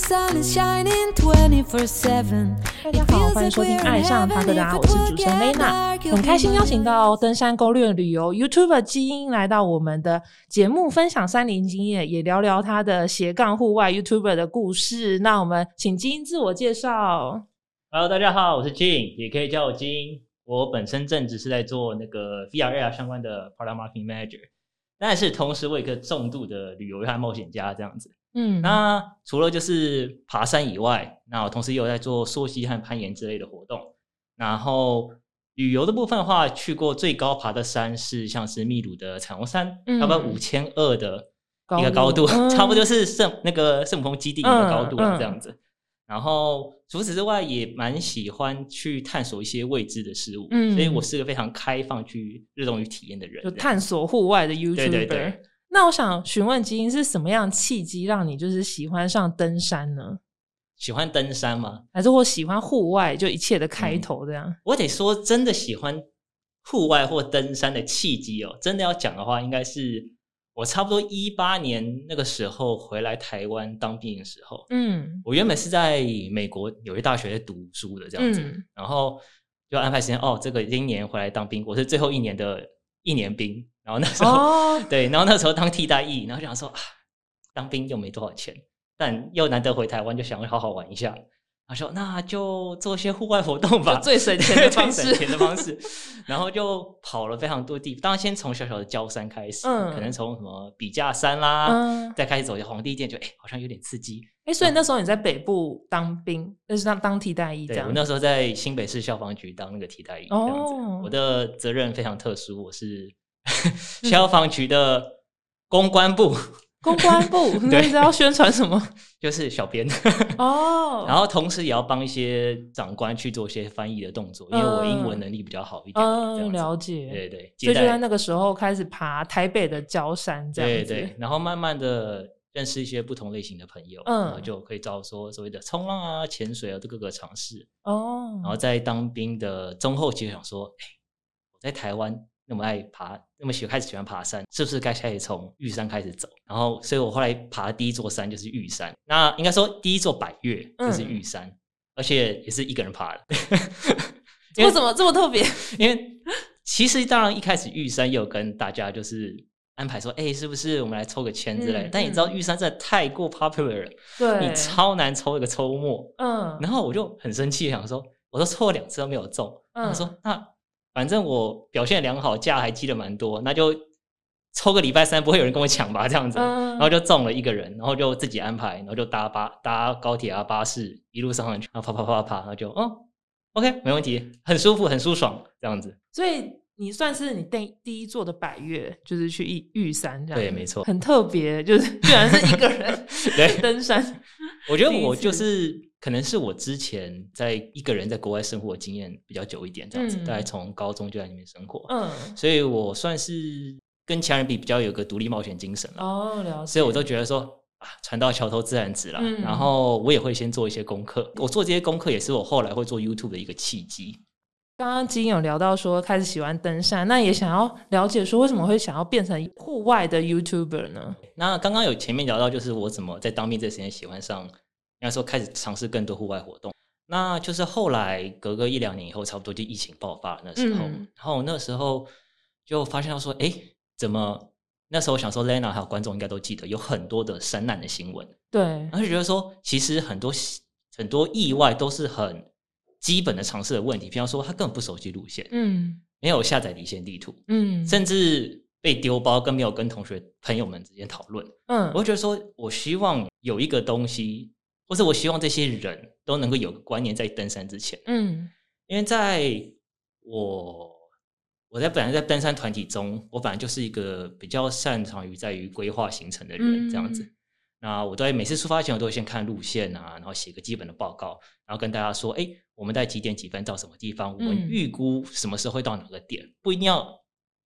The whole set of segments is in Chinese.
大家好，欢迎收听《爱上塔克达》，我是主持人 Lena，很开心邀请到登山攻略旅游 YouTuber 基因来到我们的节目，分享山林经验，也聊聊他的斜杠户外 YouTuber 的故事。那我们请基因自我介绍。Hello，大家好，我是 Jin，也可以叫我基因。我本身正职是在做那个 VR、相关的 Product Marketing Manager，但是同时我也一个重度的旅游和冒险家这样子。嗯，那除了就是爬山以外，那我同时也有在做溯溪和攀岩之类的活动。然后旅游的部分的话，去过最高爬的山是像是秘鲁的彩虹山，嗯差不多五千二的一个高度，差不多就是圣那个圣母峰基地一个高度了这样子。然后除此之外，也蛮喜欢去探索一些未知的事物，嗯所以我是个非常开放去热衷于体验的人。就探索户外的 YouTuber。对对对那我想询问基因是什么样的契机让你就是喜欢上登山呢？喜欢登山吗？还是我喜欢户外，就一切的开嗯头这样？我得说，真的喜欢户外或登山的契机哦。真的要讲的话，应该是我差不多一八年那个时候回来台湾当兵的时候。嗯我原本是在美国纽约大学在读书的这样子，嗯然后就安排时间哦，这个今年回来当兵，我是最后一年的一年兵，然后那时候、哦，对，然后那时候当替代役，然后想说啊，当兵又没多少钱，但又难得回台湾，就想要好好玩一下。他说：“那就做一些户外活动吧，最省钱的 方式最省钱的方式。然后就跑了非常多地，当然先从小小的焦山开始，嗯可能从什么笔架山啦，嗯再开始走皇帝殿，就哎、好像有点刺激。哎，所以那时候你在北部当兵，就是当当替代役这样对我。那时候在新北市消防局当那个替代役，这样子。哦我的责任非常特殊，我是 消防局的公关部，公关部，你 对知道宣传什么？就是小编。哦，然后同时也要帮一些长官去做一些翻译的动作，因为我英文能力比较好一点。了解。对对，所以就在那个时候开始爬台北的焦山，这样子。对对，然后慢慢的认识一些不同类型的朋友，嗯然后就可以找说所谓的冲浪啊、潜水啊这各个尝试。哦，然后在当兵的中后期，想说，哎，我在台湾那么爱爬，那么喜开始喜欢爬山，是不是该开始从玉山开始走？然后，所以我后来爬的第一座山就是玉山。那应该说第一座百越就是嗯玉山，而且也是一个人爬的。为为什么这么特别？因为其实当然一开始玉山也有跟大家就是安排说，哎、是不是我们来抽个签之类但你知道嗯玉山真的太过 popular 了，对，你超难抽一个抽末。嗯，然后我就很生气，想说，我都抽了两次都没有中。嗯我说，那反正我表现良好，价还积了蛮多，那就抽个礼拜三不会有人跟我抢吧，这样子。嗯然后就中了一个人，然后就自己安排，然后就搭巴搭高铁啊巴士一路上去，然后爬爬爬爬爬，然后就哦，OK 没问题，很舒服很舒爽这样子。所以你算是你第第一座的百越，就是去玉玉山这样，对没错。很特别，就是居然是一个人 对。登山，我觉得我就是可能是我之前在一个人在国外生活的经验比较久一点，这样子，嗯大概从高中就在那边生活，嗯，所以我算是跟其他人比比较有个独立冒险精神了，哦，了解，所以我都觉得说啊，船到桥头自然直啦。嗯然后我也会先做一些功课，我做这些功课也是我后来会做 YouTube 的一个契机。刚刚金有聊到说开始喜欢登山，那也想要了解说为什么会想要变成户外的 YouTuber 呢？那刚刚有前面聊到，就是我怎么在当兵这时间喜欢上，应该说开始尝试更多户外活动。那就是后来隔个一两年以后，差不多就疫情爆发了那时候，嗯然后那时候就发现到说，哎，怎么那时候想说，Lena 还有观众应该都记得，有很多的山难的新闻，对，然后就觉得说，其实很多很多意外都是很基本的常识的问题，比方说他根本不熟悉路线，嗯没有下载离线地图，嗯甚至被丢包，跟没有跟同学朋友们之间讨论。嗯我会觉得说，我希望有一个东西，或是我希望这些人都能够有个观念，在登山之前，嗯。因为在我我在本来在登山团体中，我本来就是一个比较擅长于在于规划行程的人，这样子。嗯。那我在每次出发前，我都会先看路线啊，然后写个基本的报告，然后跟大家说，哎，我们在几点几分到什么地方，我们嗯。预估什么时候会到哪个点，不一定要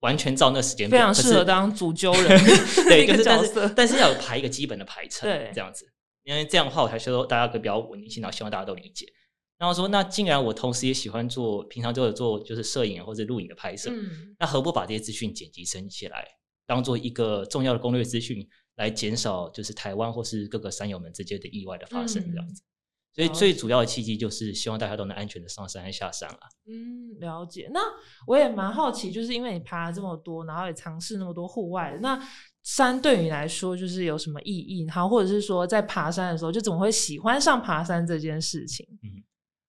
完全照那时间表，非常适合当主揪人 对，就是但是但是要有排一个基本的排程，对这样子，因为这样的话我才说大家可以比较稳定性，然后希望大家都理解。然后说，那既然我同时也喜欢做，平常都有做就是摄影或者录影的拍摄，嗯那何不把这些资讯剪辑升起来，当做一个重要的攻略资讯，来减少就是台湾或是各个山友们之间的意外的发生这样嗯子。所以最主要的契机就是希望大家都能安全的上山和下山啊。嗯，了解。那我也蛮好奇，就是因为你爬了这么多，然后也尝试那么多户外，那山对你来说就是有什么意义？然后或者是说在爬山的时候，就怎么会喜欢上爬山这件事情？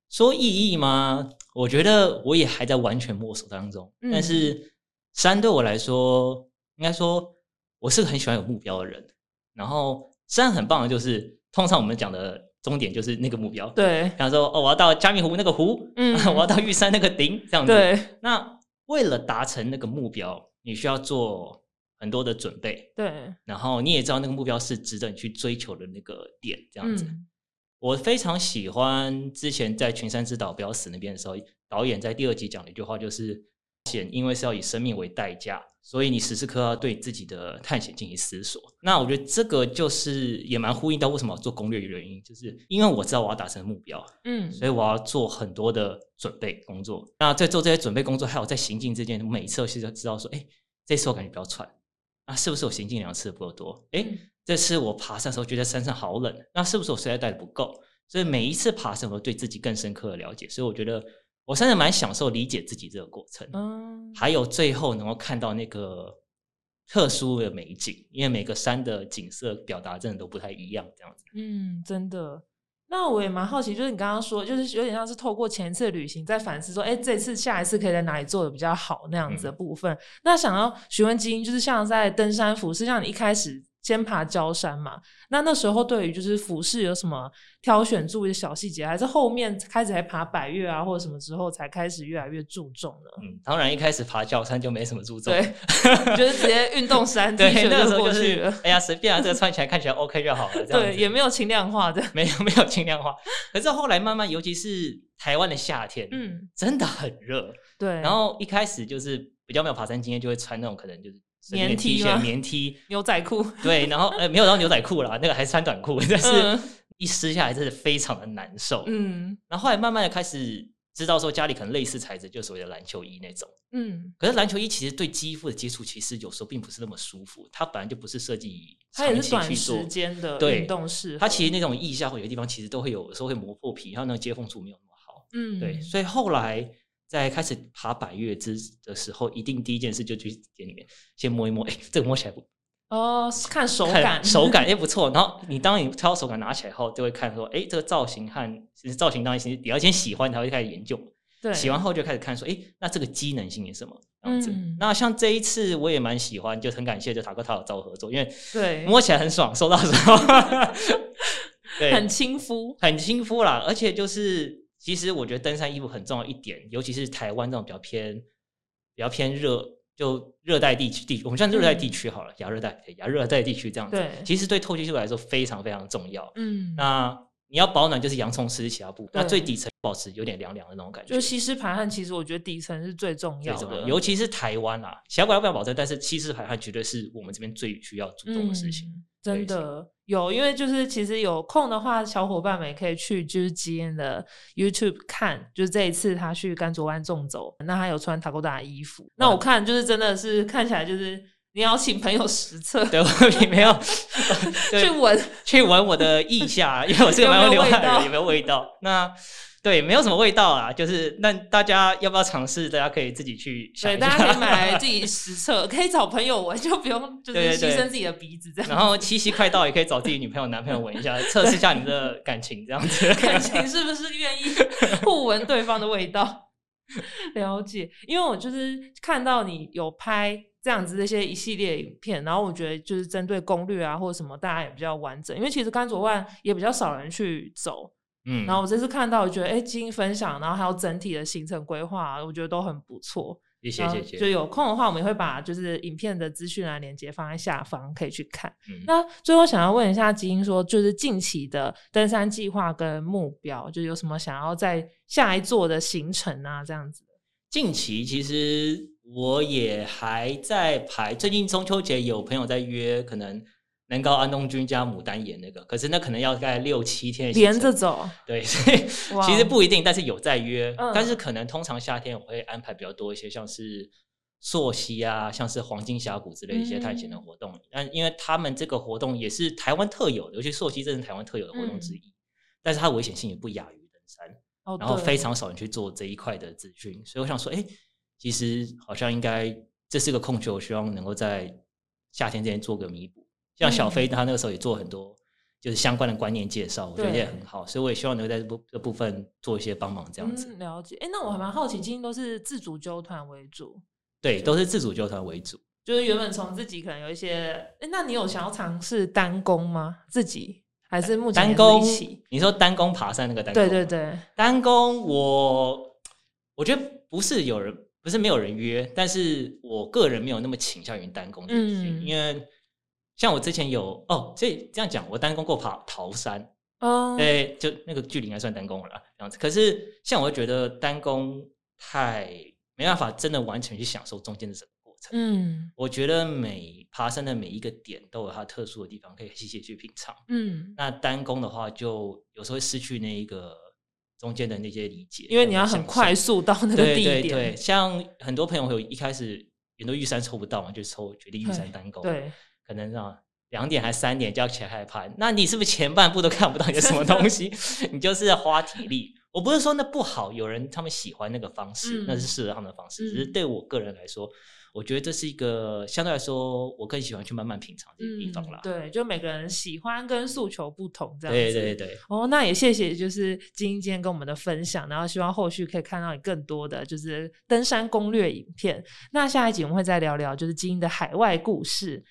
说意义吗？我觉得我也还在完全摸索当中。嗯但是山对我来说，应该说我是个很喜欢有目标的人。然后山很棒的就是，通常我们讲的终点就是那个目标。，对，比方说哦，我要到加密湖那个湖，嗯 我要到玉山那个顶，这样子。对，那为了达成那个目标，你需要做很多的准备，对，然后你也知道那个目标是值得你去追求的那个点，这样子。嗯我非常喜欢之前在《群山之岛不要死》那边的时候，导演在第二集讲的一句话，就是险因为是要以生命为代价，所以你时时刻刻要对自己的探险进行思索。那我觉得这个就是也蛮呼应到为什么要做攻略的原因，就是因为我知道我要达成目标，嗯，所以我要做很多的准备工作。那在做这些准备工作，还有在行进之间，每一次都是要知道说，哎，这次我感觉比较喘，那是不是我行进量吃的不够多？哎，嗯这次我爬山的时候觉得山上好冷，那是不是我睡袋带的不够？所以每一次爬山，我都对自己更深刻的了解。所以我觉得我真的蛮享受理解自己这个过程，嗯，还有最后能够看到那个特殊的美景，因为每个山的景色表达真的都不太一样，这样子。嗯，真的。那我也蛮好奇，就是你刚刚说，就是有点像是透过前一次旅行在反思说，哎，这次下一次可以在哪里做的比较好那样子的嗯部分。那想要询问基因，就是像在登山服是，像你一开始先爬焦山嘛，那那时候对于就是服饰有什么挑选注意的小细节，还是后面开始还爬百越啊或者什么之后才开始越来越注重呢？嗯，当然一开始爬焦山就没什么注重，对，就是直接运动衫对，恤那个时候过就是去，哎呀随便啊，这个穿起来看起来 OK 就好了，这样对，也没有轻量化的，没有没有轻量化。可是后来慢慢，尤其是台湾的夏天，嗯，真的很热。对，然后一开始就是比较没有爬山经验，就会穿那种可能就是棉 T 恤、棉 T，牛仔裤，对，然后呃没有到牛仔裤啦，那个还是穿短裤，但是嗯一撕下来真的非常的难受。嗯然后后来慢慢的开始知道说家里可能类似材质，就是所谓的篮球衣那种。嗯，可是篮球衣其实对肌肤的接触，其实有时候并不是那么舒服，它本来就不是设计以它是短时。间的对运动式，它其实那种腋下或有些地方其实都会有，有时候会磨破皮，然后那个接缝处没有那么好。嗯对，所以后来在开始爬百越之的时候，一定第一件事就去店里面先摸一摸，哎，这个摸起来不哦，看手感，手感 也不错。然后你当你挑手感拿起来后，就会看说，哎，这个造型和其实造型当然其实你要先喜欢，才会开始研究。对，喜欢后就开始看说，哎，那这个机能性是什么？这样子。嗯那像这一次我也蛮喜欢，就很感谢就塔克塔有找我合作，因为对，摸起来很爽，收到的时候，对，很亲肤，很亲肤啦，而且就是其实我觉得登山衣服很重要一点，尤其是台湾这种比较偏比较偏热，就热带地区地，我们像热带地区好了，亚热带对亚热带地区这样子，对其实对透气度来说非常非常重要。嗯，那你要保暖就是洋葱丝其他部，那最底层保持有点凉凉的那种感觉，就是吸湿排汗，其实我觉得底层是最重要的，最重要，尤其是台湾啦，其他国家不要保证，但是吸湿排汗绝对是我们这边最需要注重的事情。嗯真的有，因为就是其实有空的话，小伙伴们也可以去就是基恩的 YouTube 看，就是这一次他去甘卓湾纵走，那他有穿塔沟达的衣服，那我看就是真的是看起来就是你要请朋友实测对，我也没有 去闻，去闻我的腋下，因为我是个蛮有没有味道汗的人，有没有味道？那对，没有什么味道啊，就是那大家要不要尝试？大家可以自己去想对，大家可以 买来自己实测，可以找朋友闻，就不用就是牺牲自己的鼻子这样。然后七夕快到，也可以找自己女朋友、男朋友闻一下，测试一下你们的感情，这样子。感情是不是愿意互闻对方的味道？了解，因为我就是看到你有拍这样子这些一系列影片，然后我觉得就是针对攻略啊或者什么，大家也比较完整。因为其实甘卓万也比较少人去走，嗯，然后我这次看到，我觉得哎，基因分享，然后还有整体的行程规划，我觉得都很不错。谢谢谢谢。就有空的话，我们也会把就是影片的资讯栏连接放在下方，可以去看。嗯那最后想要问一下基因说，就是近期的登山计划跟目标，就有什么想要在下一座的行程啊，这样子。近期其实我也还在排，最近中秋节有朋友在约，可能能高安东军加牡丹岩那个，可是那可能要大概六七天连着走，对，所以其实不一定，但是有在约。嗯但是可能通常夏天我会安排比较多一些，像是溯溪啊，像是黄金峡谷之类的一些探险的活动。但因为他们这个活动也是台湾特有的，尤其溯溪这是台湾特有的活动之一，但是它危险性也不亚于登山，哦，然后非常少人去做这一块的资讯，所以我想说，哎，其实好像应该这是个空缺，我希望能够在夏天之前做个弥补。像小飞他那个时候也做很多就是相关的观念介绍，我觉得也很好，所以我也希望能够在这部这部分做一些帮忙，这样子。嗯，了解。哎，那我还蛮好奇，今天都是自主纠团为主，对，都是自主纠团为主。就是原本从自己可能有一些，哎，那你有想要尝试单攻吗？自己还是目前单攻一起？，你说单攻爬山那个单工，对对，对，单攻我我觉得不是有人不是没有人约，但是我个人没有那么倾向于单攻这件事情，嗯因为像我之前有哦，所以这样讲，我单攻过爬桃山，哦，对，就那个距离应该算单攻了啦，这样子。可是像我会觉得单攻太没办法真的完全去享受中间的整个过程。嗯我觉得每爬山的每一个点都有它特殊的地方，可以细细去品尝。嗯，那单攻的话，就有时候会失去那一个中间的那些理解，因为你要很快速到那个地点，对对，像很多朋友会有一开始很多玉山抽不到嘛，就抽决定玉山单攻，对，可能啊两点还三点就要起来开始爬，那你是不是前半部都看不到有什么东西？你就是要花体力。我不是说那不好，有人他们喜欢那个方式，嗯那是适合他们的方式。只是嗯对我个人来说，我觉得这是一个相对来说，我更喜欢去慢慢品尝这些地方啦。嗯对，就每个人喜欢跟诉求不同，这样子。对对对，哦，那也谢谢，就是金英今天跟我们的分享，然后希望后续可以看到你更多的就是登山攻略影片。那下一集我们会再聊聊就是金英的海外故事。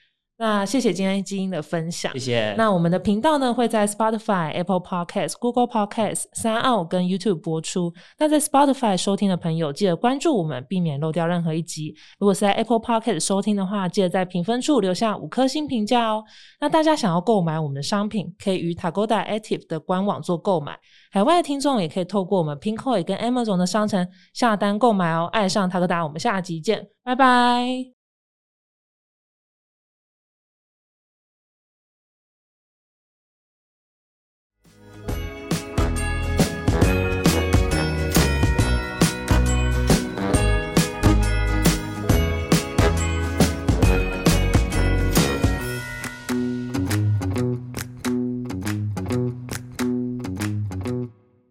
那谢谢今天金英的分享谢。谢。那我们的频道呢会在 Spotify、Apple Podcast、Google Podcast、三奥跟 YouTube 播出。那在 Spotify 收听的朋友，记得关注我们，避免漏掉任何一集。如果是在 Apple Podcast 收听的话，记得在评分处留下五颗星评价哦。那大家想要购买我们的商品，可以于 Tagoda Active 的官网做购买。海外的听众也可以透过我们 Pinkoi 跟 Amazon 的商城下单购买哦。爱上 Tagoda，我们下集见，拜拜。